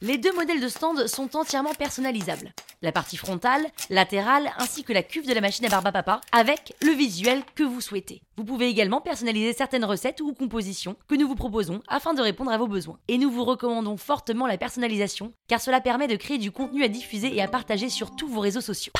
Les deux modèles de stand sont entièrement personnalisables. La partie frontale, latérale ainsi que la cuve de la machine à barbe à papa avec le visuel que vous souhaitez. Vous pouvez également personnaliser certaines recettes ou compositions que nous vous proposons afin de répondre à vos besoins. Et nous vous recommandons fortement la personnalisation car cela permet de créer du contenu à diffuser et à partager sur tous vos réseaux sociaux.